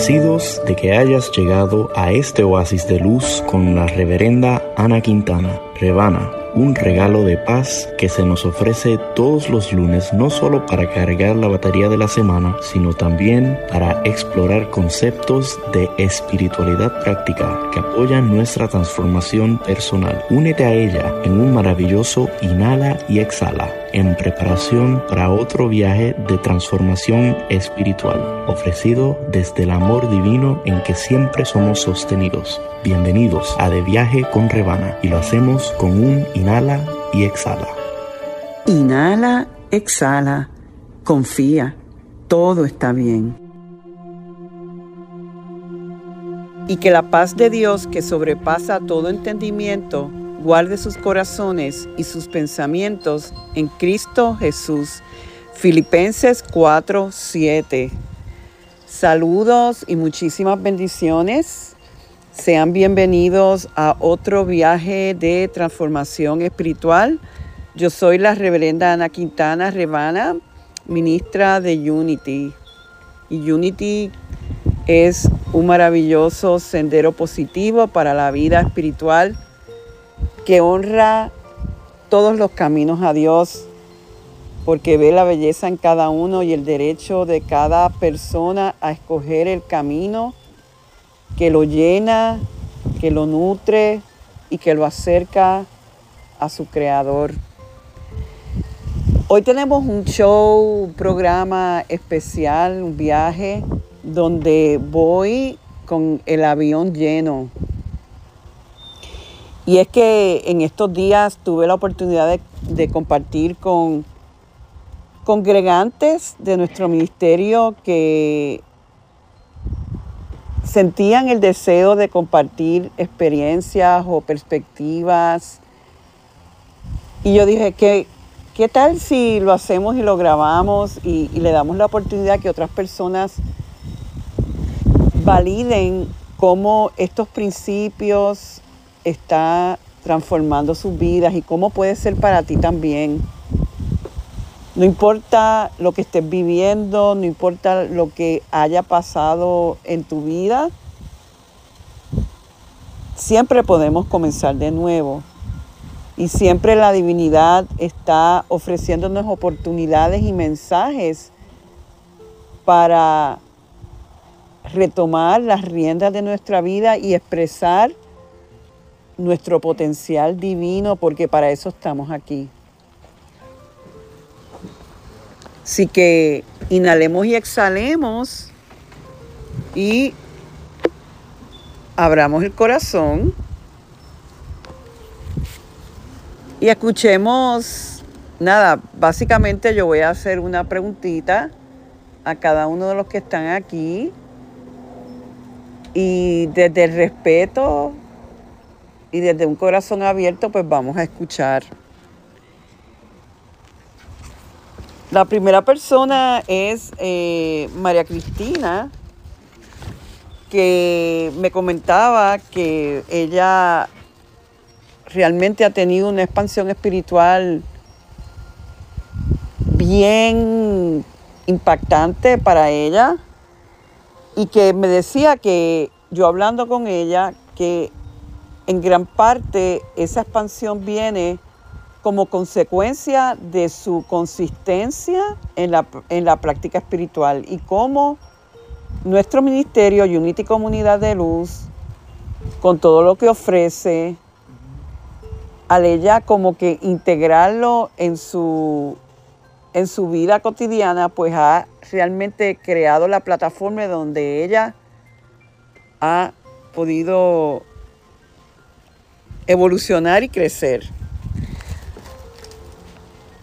De que hayas llegado a este oasis de luz con la reverenda Ana Quintana, Rebana un regalo de paz que se nos ofrece todos los lunes no solo para cargar la batería de la semana, sino también para explorar conceptos de espiritualidad práctica que apoyan nuestra transformación personal. Únete a ella en un maravilloso inhala y exhala en preparación para otro viaje de transformación espiritual, ofrecido desde el amor divino en que siempre somos sostenidos. Bienvenidos a De Viaje con Rebana y lo hacemos con un inhala y exhala. Inhala, exhala, confía, todo está bien. Y que la paz de Dios que sobrepasa todo entendimiento guarde sus corazones y sus pensamientos en Cristo Jesús. Filipenses 4, 7. Saludos y muchísimas bendiciones. Sean bienvenidos a otro viaje de transformación espiritual. Yo soy la reverenda Ana Quintana Rebana, ministra de Unity. Y Unity es un maravilloso sendero positivo para la vida espiritual que honra todos los caminos a Dios, porque ve la belleza en cada uno y el derecho de cada persona a escoger el camino que lo llena, que lo nutre y que lo acerca a su creador. Hoy tenemos un show, un programa especial, un viaje donde voy con el avión lleno. Y es que en estos días tuve la oportunidad de, compartir con congregantes de nuestro ministerio que sentían el deseo de compartir experiencias o perspectivas. Y yo dije, ¿qué, qué tal si lo hacemos y lo grabamos y, le damos la oportunidad que otras personas validen cómo estos principios están transformando sus vidas y cómo puede ser para ti también? No importa lo que estés viviendo, no importa lo que haya pasado en tu vida, siempre podemos comenzar de nuevo. Y siempre la divinidad está ofreciéndonos oportunidades y mensajes para retomar las riendas de nuestra vida y expresar nuestro potencial divino, porque para eso estamos aquí. Así que inhalemos y exhalemos y abramos el corazón y escuchemos, nada, básicamente yo voy a hacer una preguntita a cada uno de los que están aquí y desde el respeto y desde un corazón abierto pues vamos a escuchar. La primera persona es eh, María Cristina, que me comentaba que ella realmente ha tenido una expansión espiritual bien impactante para ella y que me decía que yo hablando con ella que en gran parte esa expansión viene como consecuencia de su consistencia en la, en la práctica espiritual y cómo nuestro ministerio Unity Comunidad de Luz, con todo lo que ofrece, al ella como que integrarlo en su, en su vida cotidiana, pues ha realmente creado la plataforma donde ella ha podido evolucionar y crecer.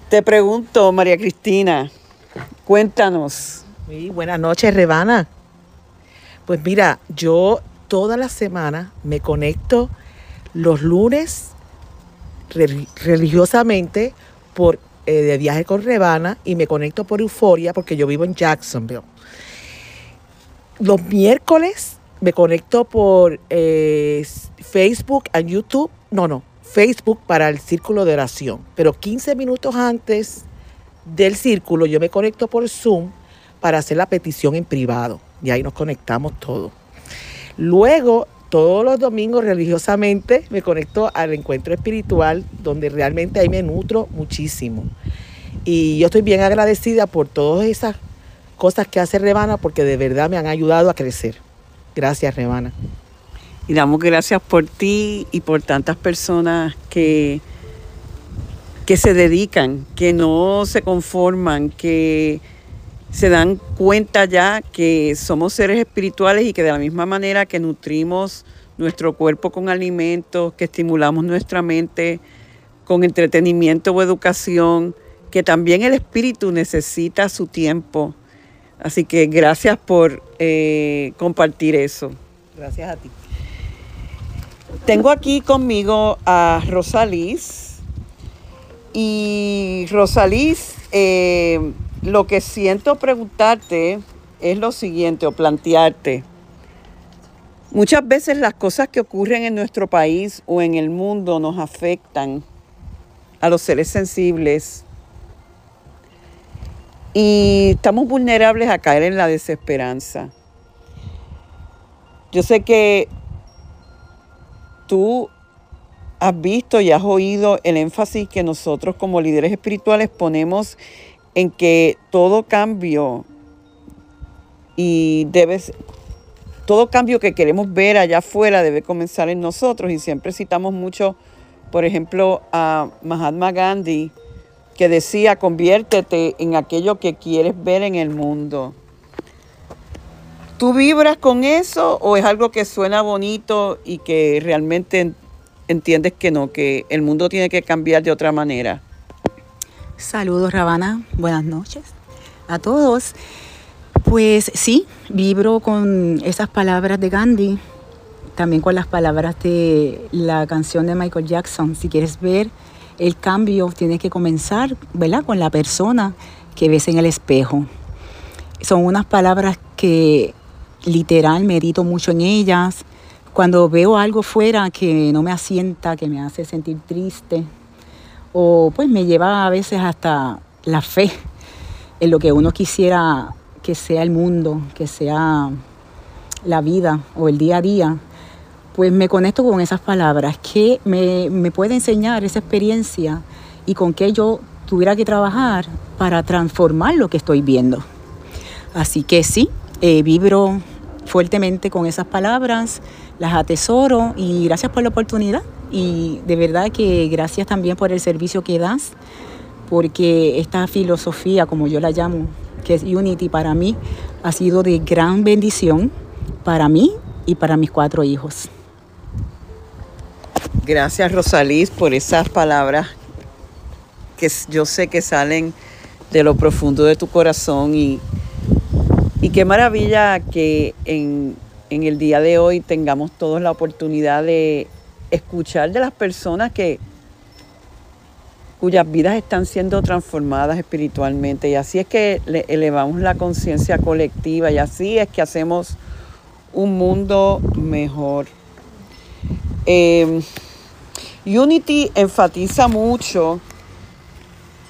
Te pregunto, María Cristina, cuéntanos. buenas noches, Rebana. Pues mira, yo toda la semana me conecto los lunes religiosamente por eh, de viaje con Rebana y me conecto por Euforia porque yo vivo en Jacksonville. Los miércoles me conecto por eh, Facebook y YouTube. No, no, Facebook para el círculo de oración. Pero 15 minutos antes del círculo yo me conecto por Zoom para hacer la petición en privado. y ahí nos conectamos todos. Luego, todos los domingos religiosamente me conecto al encuentro espiritual donde realmente ahí me nutro muchísimo. Y yo estoy bien agradecida por todas esas cosas que hace Rebana porque de verdad me han ayudado a crecer. Gracias, Rebana. Y damos gracias por ti y por tantas personas que, que se dedican, que no se conforman, que se dan cuenta ya que somos seres espirituales y que de la misma manera que nutrimos nuestro cuerpo con alimentos, que estimulamos nuestra mente con entretenimiento o educación, que también el espíritu necesita su tiempo. Así que gracias por eh, compartir eso. Gracias a ti. Tengo aquí conmigo a Rosalís. Y Rosalís, eh, lo que siento preguntarte es lo siguiente o plantearte. Muchas veces las cosas que ocurren en nuestro país o en el mundo nos afectan a los seres sensibles y estamos vulnerables a caer en la desesperanza. Yo sé que tú has visto y has oído el énfasis que nosotros como líderes espirituales ponemos en que todo cambio y debes todo cambio que queremos ver allá afuera debe comenzar en nosotros y siempre citamos mucho, por ejemplo, a Mahatma Gandhi que decía, conviértete en aquello que quieres ver en el mundo. ¿Tú vibras con eso o es algo que suena bonito y que realmente entiendes que no, que el mundo tiene que cambiar de otra manera? Saludos, Rabana. Buenas noches a todos. Pues sí, vibro con esas palabras de Gandhi, también con las palabras de la canción de Michael Jackson. Si quieres ver el cambio tiene que comenzar, ¿verdad? Con la persona que ves en el espejo. Son unas palabras que literal medito mucho en ellas. Cuando veo algo fuera que no me asienta, que me hace sentir triste, o pues me lleva a veces hasta la fe en lo que uno quisiera que sea el mundo, que sea la vida o el día a día, pues me conecto con esas palabras que me, puede enseñar esa experiencia y con qué yo tuviera que trabajar para transformar lo que estoy viendo. Así que sí, eh, vibro fuertemente con esas palabras, las atesoro y gracias por la oportunidad y de verdad que gracias también por el servicio que das, porque esta filosofía, como yo la llamo, que es Unity para mí, ha sido de gran bendición para mí y para mis cuatro hijos. Gracias Rosalís por esas palabras que yo sé que salen de lo profundo de tu corazón y, y qué maravilla que en, el día de hoy tengamos todos la oportunidad de escuchar de las personas que cuyas vidas están siendo transformadas espiritualmente y así es que elevamos la conciencia colectiva y así es que hacemos un mundo mejor. Em, Unity enfatiza mucho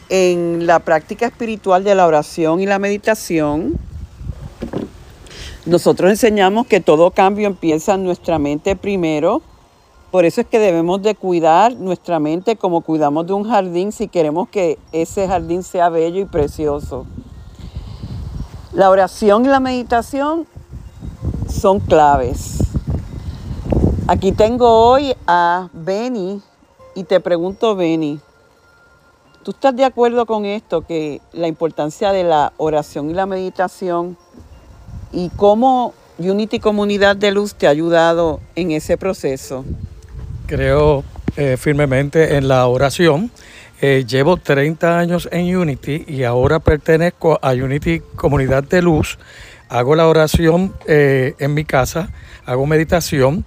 en la práctica espiritual de la oración y la meditación. Nosotros enseñamos que todo cambio empieza en nuestra mente primero. Por eso es que debemos de cuidar nuestra mente como cuidamos de un jardín si queremos que ese jardín sea bello y precioso. La oración y la meditación son claves. Aquí tengo hoy a Benny y te pregunto, Benny, ¿tú estás de acuerdo con esto, que la importancia de la oración y la meditación y cómo Unity Comunidad de Luz te ha ayudado en ese proceso? Creo eh, firmemente en la oración. Eh, llevo 30 años en Unity y ahora pertenezco a Unity Comunidad de Luz. Hago la oración eh, en mi casa, hago meditación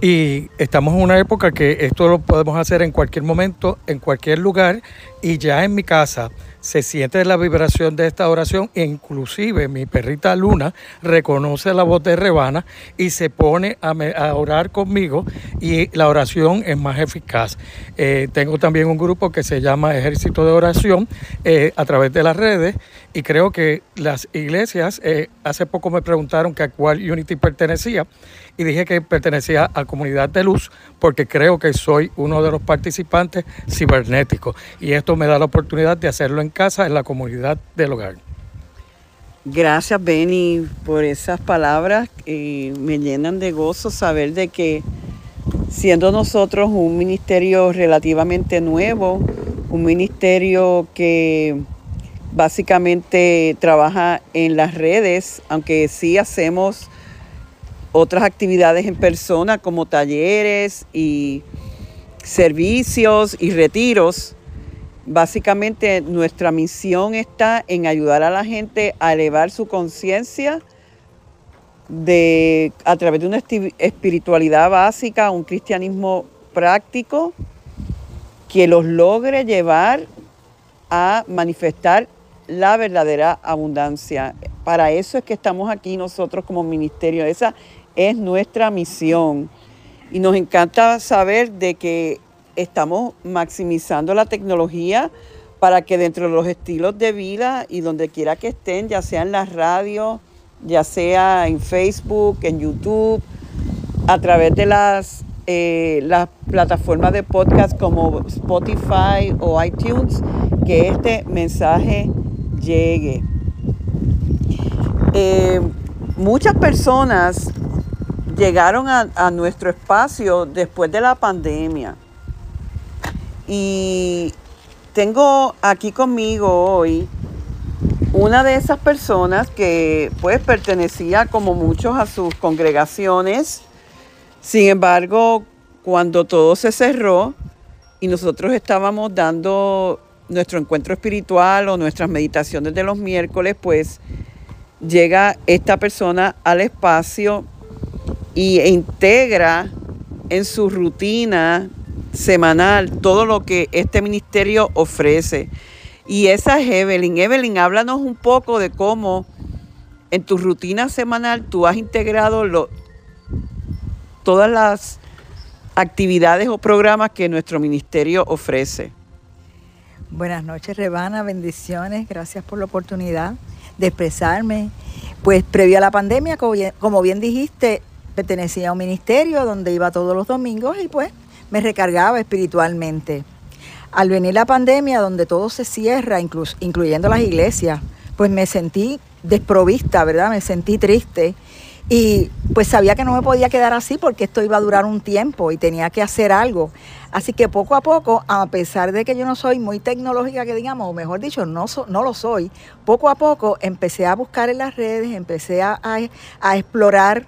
y estamos en una época que esto lo podemos hacer en cualquier momento, en cualquier lugar y ya en mi casa se siente la vibración de esta oración inclusive mi perrita Luna reconoce la voz de Rebana y se pone a, orar conmigo y la oración es más eficaz. Eh, tengo también un grupo que se llama Ejército de Oración eh, a través de las redes y creo que las iglesias, eh, hace poco me preguntaron que a cuál Unity pertenecía y dije que pertenecía a Comunidad de Luz porque creo que soy uno de los participantes cibernéticos y esto me da la oportunidad de hacerlo en casa, en la comunidad del hogar. Gracias Benny por esas palabras me llenan de gozo saber de que siendo nosotros un ministerio relativamente nuevo, un ministerio que básicamente trabaja en las redes, aunque sí hacemos otras actividades en persona como talleres y servicios y retiros. Básicamente nuestra misión está en ayudar a la gente a elevar su conciencia de a través de una espiritualidad básica, un cristianismo práctico que los logre llevar a manifestar la verdadera abundancia. Para eso es que estamos aquí nosotros como ministerio. Esa es nuestra misión. Y nos encanta saber de que estamos maximizando la tecnología para que dentro de los estilos de vida y donde quiera que estén, ya sea en la radio, ya sea en Facebook, en YouTube, a través de las, eh, las plataformas de podcast como Spotify o iTunes, que este mensaje llegue. Eh, muchas personas llegaron a, nuestro espacio después de la pandemia. Y tengo aquí conmigo hoy una de esas personas que pues pertenecía como muchos a sus congregaciones. Sin embargo, cuando todo se cerró y nosotros estábamos dando nuestro encuentro espiritual o nuestras meditaciones de los miércoles, pues llega esta persona al espacio y integra en su rutina semanal todo lo que este ministerio ofrece. Y esa es Evelyn. Evelyn, háblanos un poco de cómo en tu rutina semanal tú has integrado todas las actividades o programas que nuestro ministerio ofrece. Buenas noches, Rebana, bendiciones, gracias por la oportunidad de expresarme. Pues previo a la pandemia, como bien dijiste, pertenecía a un ministerio donde iba todos los domingos y pues me recargaba espiritualmente. Al venir la pandemia, donde todo se cierra, incluyendo las iglesias, pues me sentí desprovista, ¿verdad? Me sentí triste y pues sabía que no me podía quedar así porque esto iba a durar un tiempo y tenía que hacer algo. Así que poco a poco, a pesar de que yo no soy muy tecnológica, que digamos, o mejor dicho, no, no lo soy, poco a poco empecé a buscar en las redes, empecé a, a explorar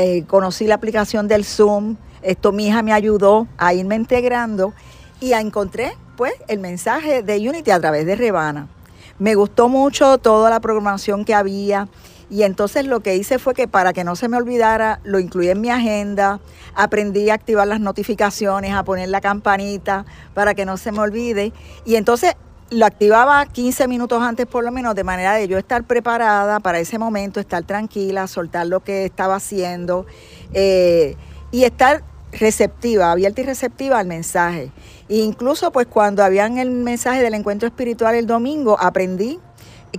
eh, conocí la aplicación del Zoom, esto mi hija me ayudó a irme integrando y encontré pues el mensaje de Unity a través de Rebana. Me gustó mucho toda la programación que había y entonces lo que hice fue que para que no se me olvidara, lo incluí en mi agenda, aprendí a activar las notificaciones, a poner la campanita para que no se me olvide y entonces lo activaba 15 minutos antes por lo menos, de manera de yo estar preparada para ese momento, estar tranquila, soltar lo que estaba haciendo eh, y estar receptiva, abierta y receptiva al mensaje. E incluso pues cuando habían el mensaje del encuentro espiritual el domingo, aprendí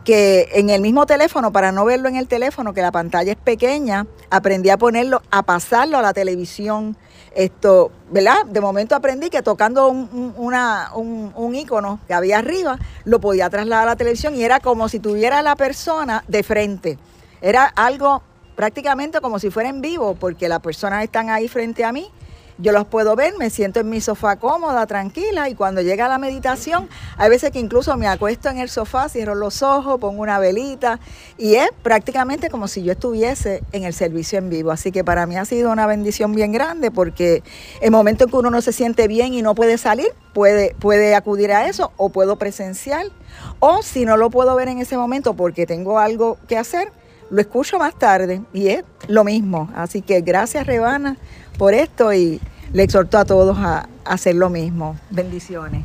que en el mismo teléfono, para no verlo en el teléfono, que la pantalla es pequeña, aprendí a ponerlo, a pasarlo a la televisión esto, ¿verdad? De momento aprendí que tocando un, una, un, icono que había arriba, lo podía trasladar a la televisión y era como si tuviera la persona de frente. Era algo prácticamente como si fuera en vivo, porque las personas están ahí frente a mí yo los puedo ver, me siento en mi sofá cómoda, tranquila, y cuando llega la meditación, hay veces que incluso me acuesto en el sofá, cierro los ojos, pongo una velita, y es prácticamente como si yo estuviese en el servicio en vivo. Así que para mí ha sido una bendición bien grande, porque el momento en que uno no se siente bien y no puede salir, puede, puede acudir a eso, o puedo presencial, o si no lo puedo ver en ese momento porque tengo algo que hacer, lo escucho más tarde y es lo mismo. Así que gracias Rebana por esto y le exhorto a todos a, hacer lo mismo. Bendiciones.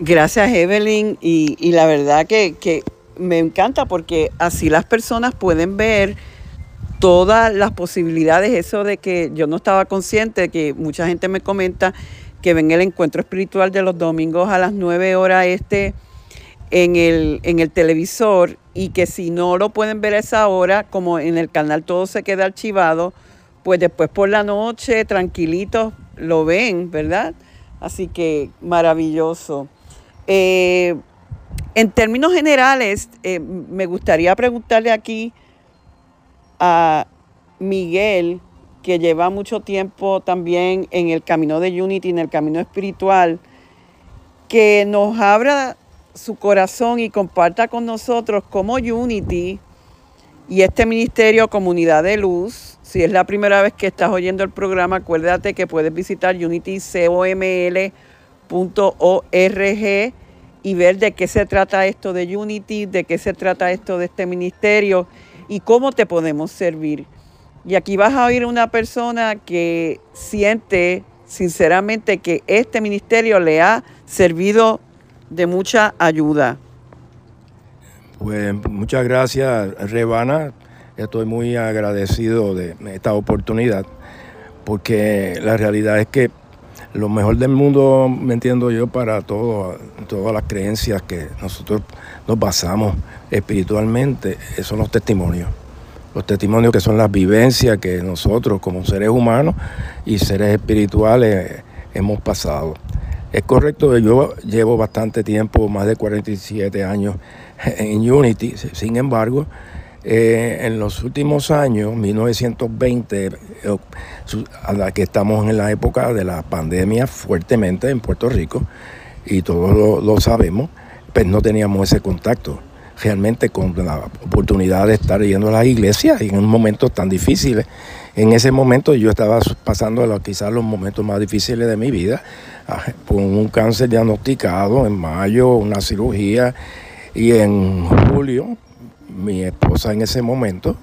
Gracias Evelyn y, la verdad que, me encanta porque así las personas pueden ver todas las posibilidades, eso de que yo no estaba consciente, que mucha gente me comenta que ven el encuentro espiritual de los domingos a las 9 horas este en el, en el televisor y que si no lo pueden ver a esa hora, como en el canal todo se queda archivado, pues después por la noche, tranquilitos, lo ven, ¿verdad? Así que maravilloso. Eh, en términos generales, eh, me gustaría preguntarle aquí a Miguel, que lleva mucho tiempo también en el camino de Unity, en el camino espiritual, que nos abra su corazón y comparta con nosotros cómo Unity y este ministerio Comunidad de Luz, si es la primera vez que estás oyendo el programa, acuérdate que puedes visitar unitycoml.org y ver de qué se trata esto de Unity, de qué se trata esto de este ministerio y cómo te podemos servir. Y aquí vas a oír una persona que siente sinceramente que este ministerio le ha servido de mucha ayuda. Pues muchas gracias, Rebana. Estoy muy agradecido de esta oportunidad, porque la realidad es que lo mejor del mundo, me entiendo yo, para todas las creencias que nosotros nos basamos espiritualmente, son los testimonios. Los testimonios que son las vivencias que nosotros como seres humanos y seres espirituales hemos pasado. Es correcto, yo llevo bastante tiempo, más de 47 años en Unity, sin embargo, eh, en los últimos años, 1920, eh, a la que estamos en la época de la pandemia fuertemente en Puerto Rico, y todos lo, sabemos, pues no teníamos ese contacto realmente con la oportunidad de estar yendo a las iglesias en un momento tan difícil. En ese momento yo estaba pasando quizás los momentos más difíciles de mi vida, con un cáncer diagnosticado en mayo, una cirugía, y en julio mi esposa en ese momento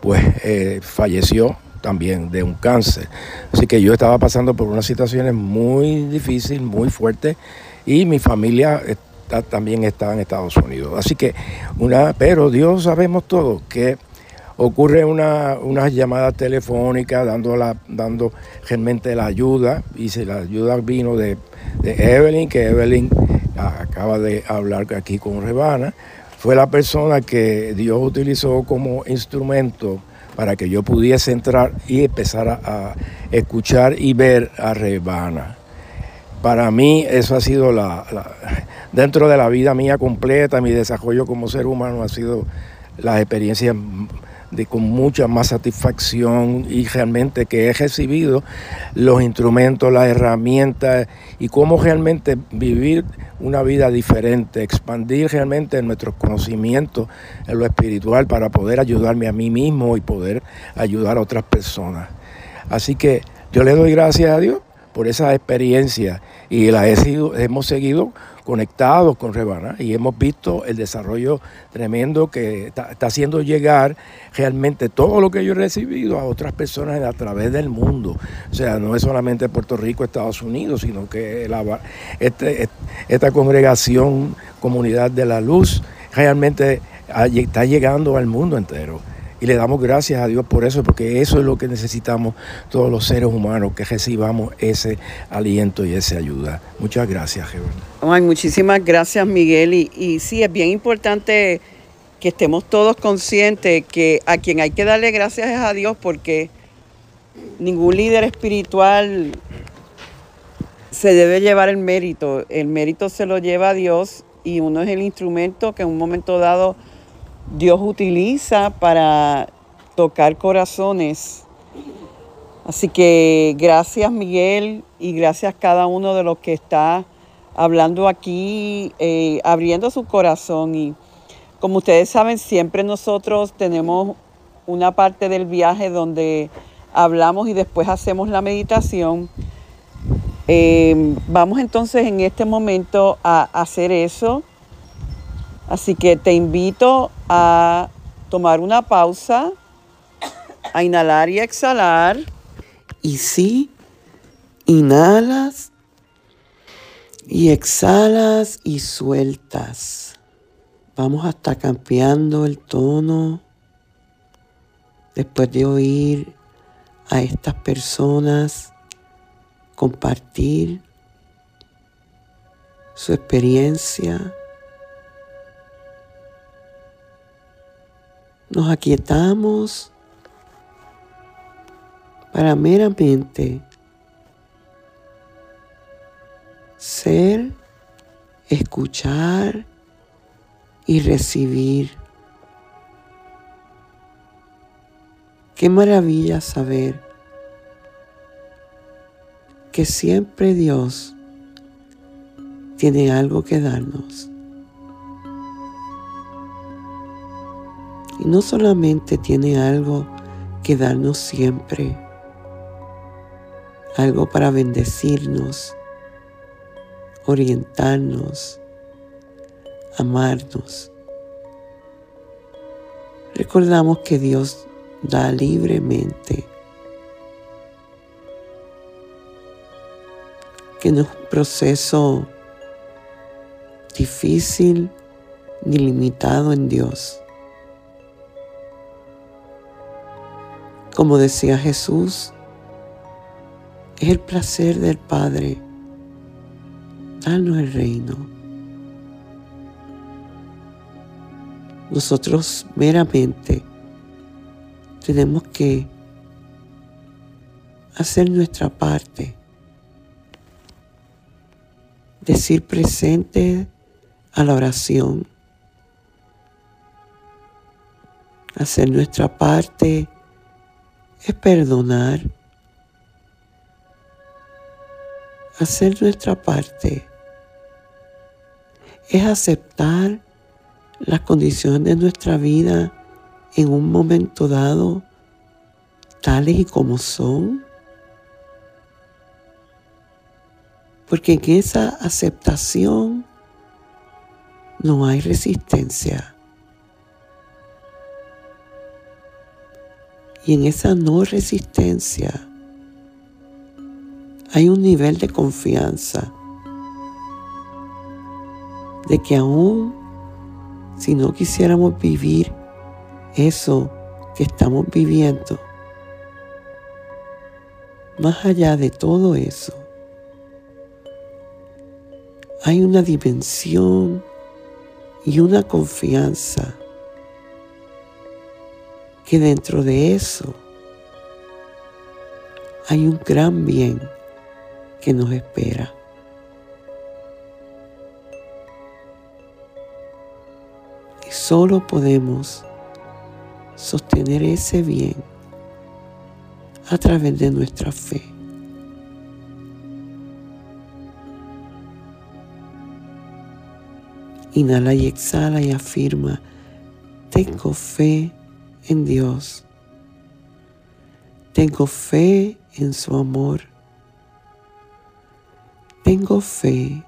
pues eh, falleció también de un cáncer. Así que yo estaba pasando por unas situaciones muy difíciles, muy fuertes, y mi familia también estaba en Estados Unidos. Así que, una, pero Dios sabemos todo que ocurre una, una llamada telefónica dando, la, dando realmente la ayuda y si la ayuda vino de, Evelyn, que Evelyn acaba de hablar aquí con Rebana, fue la persona que Dios utilizó como instrumento para que yo pudiese entrar y empezar a, escuchar y ver a Rebana. Para mí eso ha sido la, dentro de la vida mía completa, mi desarrollo como ser humano ha sido las experiencias de, con mucha más satisfacción y realmente que he recibido los instrumentos, las herramientas y cómo realmente vivir una vida diferente, expandir realmente nuestros conocimientos en lo espiritual para poder ayudarme a mí mismo y poder ayudar a otras personas. Así que yo le doy gracias a Dios por esa experiencia y la he hemos seguido conectados con Rebana y hemos visto el desarrollo tremendo que está, haciendo llegar realmente todo lo que yo he recibido a otras personas a través del mundo. O sea, no es solamente Puerto Rico, Estados Unidos, sino que este, esta congregación, comunidad de la luz, realmente está llegando al mundo entero. Y le damos gracias a Dios por eso, porque eso es lo que necesitamos todos los seres humanos, que recibamos ese aliento y esa ayuda. Muchas gracias, Ay, muchísimas gracias, Miguel. Y, y sí, es bien importante que estemos todos conscientes que a quien hay que darle gracias es a Dios, porque ningún líder espiritual se debe llevar el mérito. El mérito se lo lleva a Dios y uno es el instrumento que en un momento dado Dios utiliza para tocar corazones. Así que gracias Miguel y gracias cada uno de los que está hablando aquí, eh, abriendo su corazón. Y como ustedes saben, siempre nosotros tenemos una parte del viaje donde hablamos y después hacemos la meditación. Eh, vamos entonces en este momento a hacer eso. Así que te invito a tomar una pausa, a inhalar y exhalar. Y sí, inhalas y exhalas y sueltas. Vamos hasta cambiando el tono después de oír a estas personas compartir su experiencia nos aquietamos para meramente ser, escuchar y recibir. Qué maravilla saber que siempre Dios tiene algo que darnos. No solamente tiene algo que darnos siempre, algo para bendecirnos, orientarnos, amarnos. Recordamos que Dios da libremente, que no es un proceso difícil ni limitado en Dios. Como decía Jesús, es el placer del Padre darnos el reino. Nosotros meramente tenemos que hacer nuestra parte, decir presente a la oración, hacer nuestra parte es perdonar, hacer nuestra parte es aceptar las condiciones de nuestra vida en un momento dado, tales y como son. Porque en esa aceptación no hay resistencia. Y en esa no resistencia hay un nivel de confianza de que aún si no quisiéramos vivir eso que estamos viviendo, más allá de todo eso, hay una dimensión y una confianza que dentro de eso hay un gran bien que nos espera. Y solo podemos sostener ese bien a través de nuestra fe. Inhala y exhala y afirma, tengo fe en Dios. Tengo fe en su amor. Tengo fe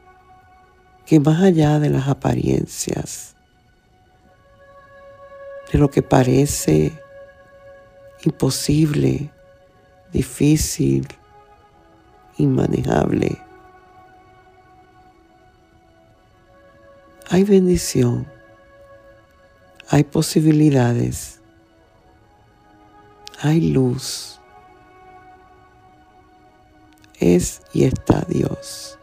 que más allá de las apariencias, de lo que parece imposible, difícil, inmanejable, hay bendición, hay posibilidades, hay luz. Es y está Dios.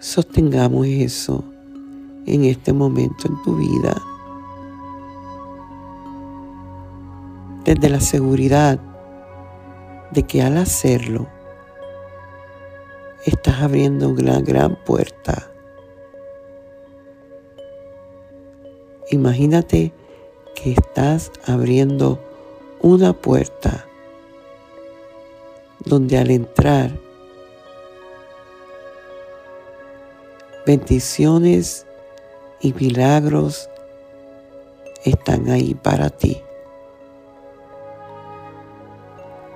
Sostengamos eso en este momento en tu vida. Desde la seguridad de que al hacerlo, estás abriendo una gran puerta. Imagínate que estás abriendo una puerta donde al entrar bendiciones y milagros están ahí para ti.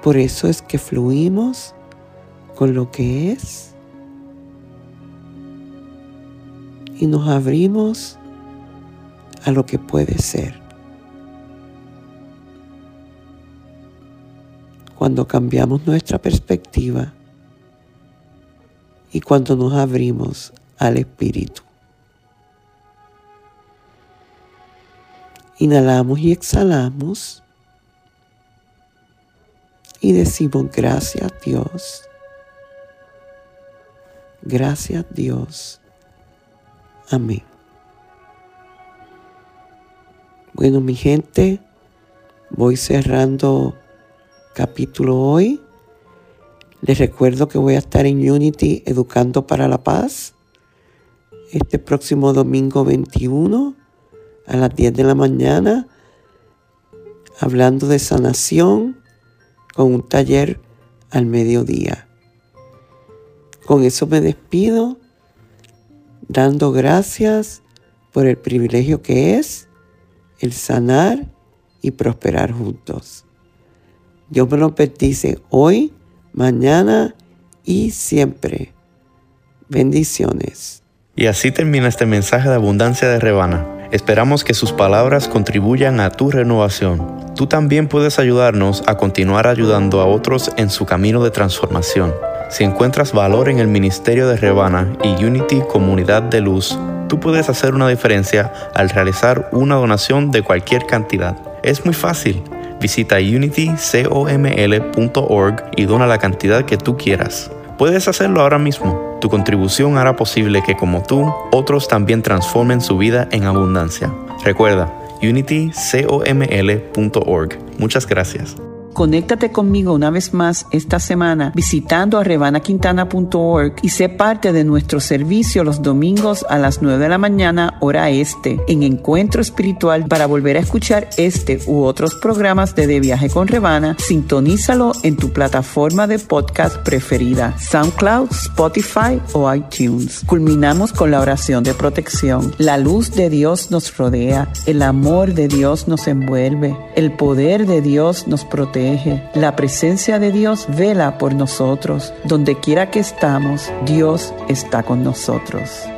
Por eso es que fluimos con lo que es y nos abrimos a lo que puede ser. Cuando cambiamos nuestra perspectiva y cuando nos abrimos al Espíritu. Inhalamos y exhalamos y decimos gracias Dios. Gracias Dios. Amén. Bueno, mi gente, voy cerrando capítulo hoy. Les recuerdo que voy a estar en Unity Educando para la Paz este próximo domingo 21 a las 10 de la mañana, hablando de sanación con un taller al mediodía. Con eso me despido, dando gracias por el privilegio que es el sanar y prosperar juntos. Dios me lo bendice hoy, mañana y siempre. Bendiciones. Y así termina este mensaje de abundancia de Rebana. Esperamos que sus palabras contribuyan a tu renovación. Tú también puedes ayudarnos a continuar ayudando a otros en su camino de transformación. Si encuentras valor en el ministerio de Rebana y Unity Comunidad de Luz, tú puedes hacer una diferencia al realizar una donación de cualquier cantidad. Es muy fácil. Visita unitycoml.org y dona la cantidad que tú quieras. Puedes hacerlo ahora mismo. Tu contribución hará posible que como tú, otros también transformen su vida en abundancia. Recuerda, unitycoml.org. Muchas gracias. Conéctate conmigo una vez más esta semana visitando a rebanaquintana.org y sé parte de nuestro servicio los domingos a las 9 de la mañana hora este en Encuentro Espiritual para volver a escuchar este u otros programas de De Viaje con Rebana. Sintonízalo en tu plataforma de podcast preferida, SoundCloud, Spotify o iTunes. Culminamos con la oración de protección. La luz de Dios nos rodea, el amor de Dios nos envuelve, el poder de Dios nos la presencia de Dios vela por nosotros. Donde quiera que estamos, Dios está con nosotros.